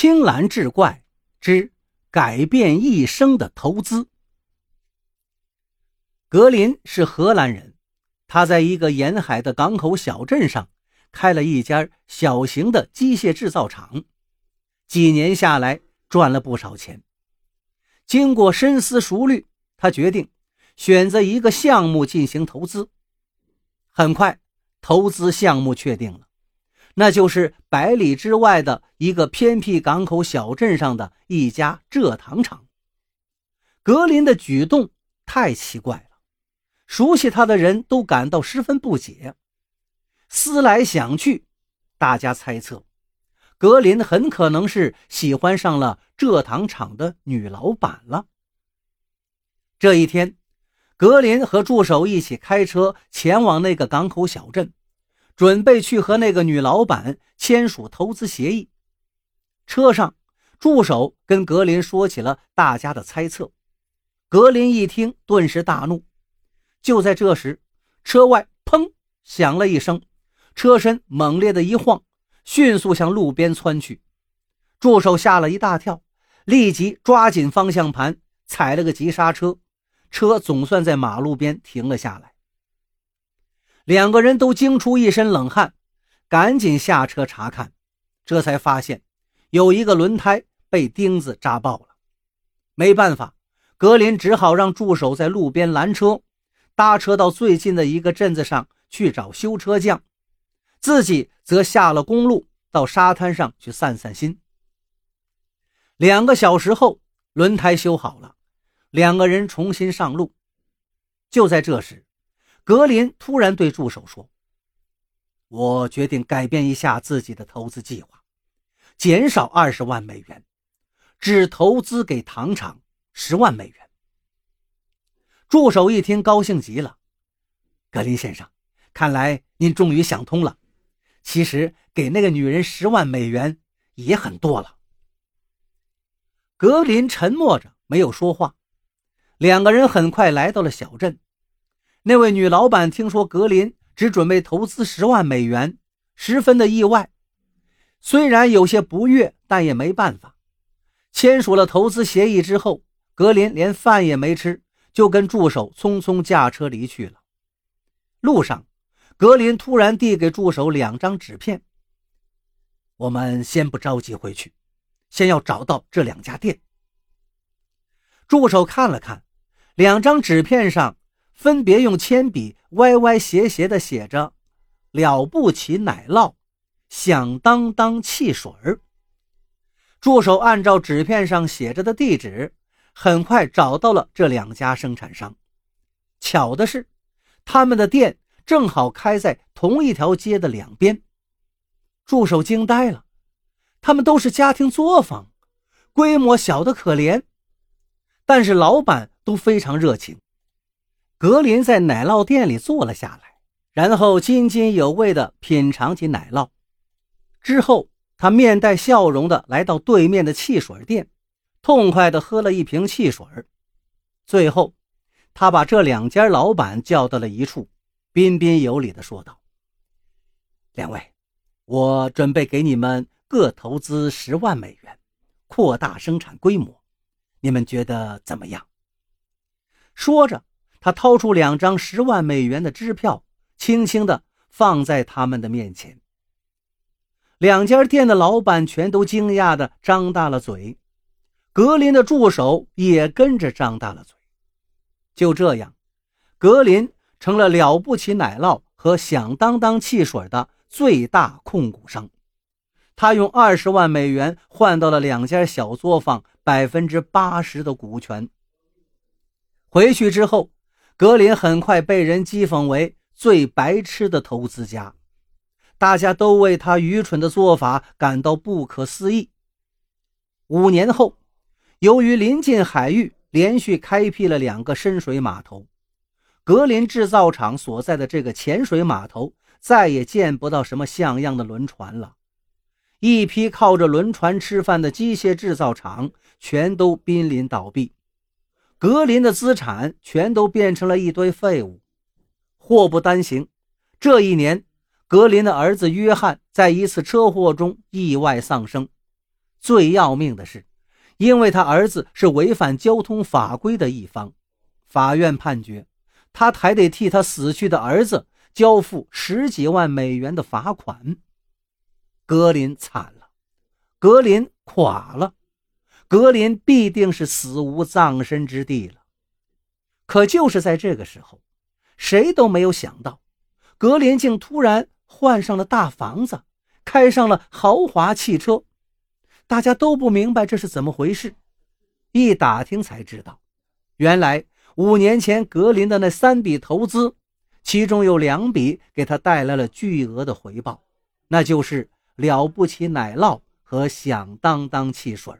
青蓝志怪之改变一生的投资。格林是荷兰人，他在一个沿海的港口小镇上开了一家小型的机械制造厂，几年下来赚了不少钱。经过深思熟虑，他决定选择一个项目进行投资。很快，投资项目确定了。那就是百里之外的一个偏僻港口小镇上的一家蔗糖厂。格林的举动太奇怪了，熟悉他的人都感到十分不解。思来想去，大家猜测，格林很可能是喜欢上了蔗糖厂的女老板了。这一天，格林和助手一起开车前往那个港口小镇。准备去和那个女老板签署投资协议。车上，助手跟格林说起了大家的猜测。格林一听，顿时大怒。就在这时，车外砰响了一声，车身猛烈的一晃，迅速向路边窜去。助手吓了一大跳，立即抓紧方向盘，踩了个急刹车，车总算在马路边停了下来。两个人都惊出一身冷汗，赶紧下车查看，这才发现有一个轮胎被钉子扎爆了。没办法，格林只好让助手在路边拦车，搭车到最近的一个镇子上去找修车匠，自己则下了公路到沙滩上去散散心。两个小时后，轮胎修好了，两个人重新上路。就在这时。格林突然对助手说：“我决定改变一下自己的投资计划，减少二十万美元，只投资给糖厂十万美元。”助手一听，高兴极了：“格林先生，看来您终于想通了。其实给那个女人十万美元也很多了。”格林沉默着没有说话。两个人很快来到了小镇。那位女老板听说格林只准备投资十万美元，十分的意外。虽然有些不悦，但也没办法。签署了投资协议之后，格林连饭也没吃，就跟助手匆匆驾车离去了。路上，格林突然递给助手两张纸片：“我们先不着急回去，先要找到这两家店。”助手看了看，两张纸片上。分别用铅笔歪歪斜斜地写着“了不起奶酪”“响当当汽水儿”。助手按照纸片上写着的地址，很快找到了这两家生产商。巧的是，他们的店正好开在同一条街的两边。助手惊呆了，他们都是家庭作坊，规模小得可怜，但是老板都非常热情。格林在奶酪店里坐了下来，然后津津有味地品尝起奶酪。之后，他面带笑容地来到对面的汽水店，痛快地喝了一瓶汽水。最后，他把这两家老板叫到了一处，彬彬有礼地说道：“两位，我准备给你们各投资十万美元，扩大生产规模，你们觉得怎么样？”说着。他掏出两张十万美元的支票，轻轻地放在他们的面前。两家店的老板全都惊讶地张大了嘴，格林的助手也跟着张大了嘴。就这样，格林成了了不起奶酪和响当当汽水的最大控股商。他用二十万美元换到了两家小作坊百分之八十的股权。回去之后。格林很快被人讥讽为最白痴的投资家，大家都为他愚蠢的做法感到不可思议。五年后，由于临近海域，连续开辟了两个深水码头，格林制造厂所在的这个浅水码头再也见不到什么像样的轮船了。一批靠着轮船吃饭的机械制造厂全都濒临倒闭。格林的资产全都变成了一堆废物。祸不单行，这一年，格林的儿子约翰在一次车祸中意外丧生。最要命的是，因为他儿子是违反交通法规的一方，法院判决他还得替他死去的儿子交付十几万美元的罚款。格林惨了，格林垮了，格林必定是死无葬身之地了。可就是在这个时候，谁都没有想到，格林竟突然换上了大房子，开上了豪华汽车。大家都不明白这是怎么回事。一打听才知道，原来五年前格林的那三笔投资，其中有两笔给他带来了巨额的回报，那就是了不起奶酪和响当当汽水。